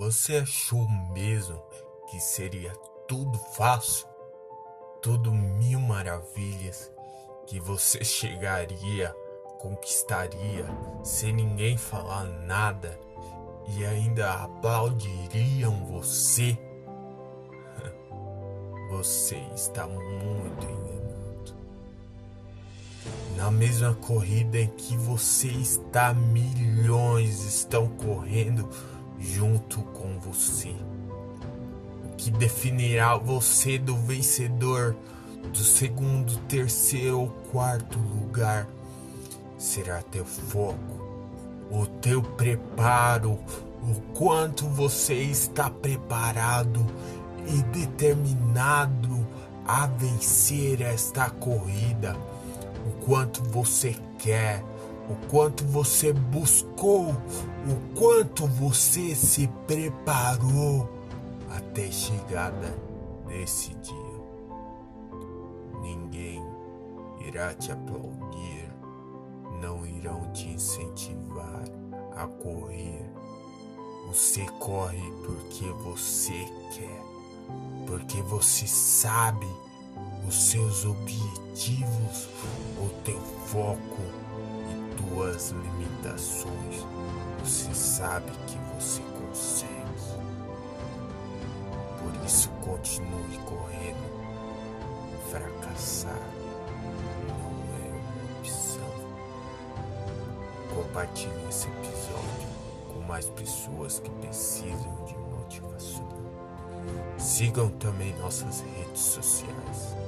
Você achou mesmo que seria tudo fácil? Tudo mil maravilhas que você chegaria, conquistaria sem ninguém falar nada e ainda aplaudiriam você? Você está muito enganado. Na mesma corrida em que você está, milhões estão correndo junto com você. O que definirá você do vencedor do segundo, terceiro ou quarto lugar será teu foco, o teu preparo, o quanto você está preparado e determinado a vencer esta corrida, o quanto você quer o quanto você buscou, o quanto você se preparou até chegada nesse dia. Ninguém irá te aplaudir, não irão te incentivar a correr. Você corre porque você quer, porque você sabe os seus objetivos, o teu foco tuas limitações, você sabe que você consegue. Por isso, continue correndo. Fracassar não é uma opção. Compartilhe esse episódio com mais pessoas que precisam de motivação. Sigam também nossas redes sociais.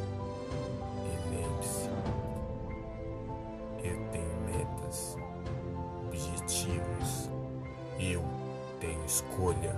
Objetivos. Eu tenho escolha.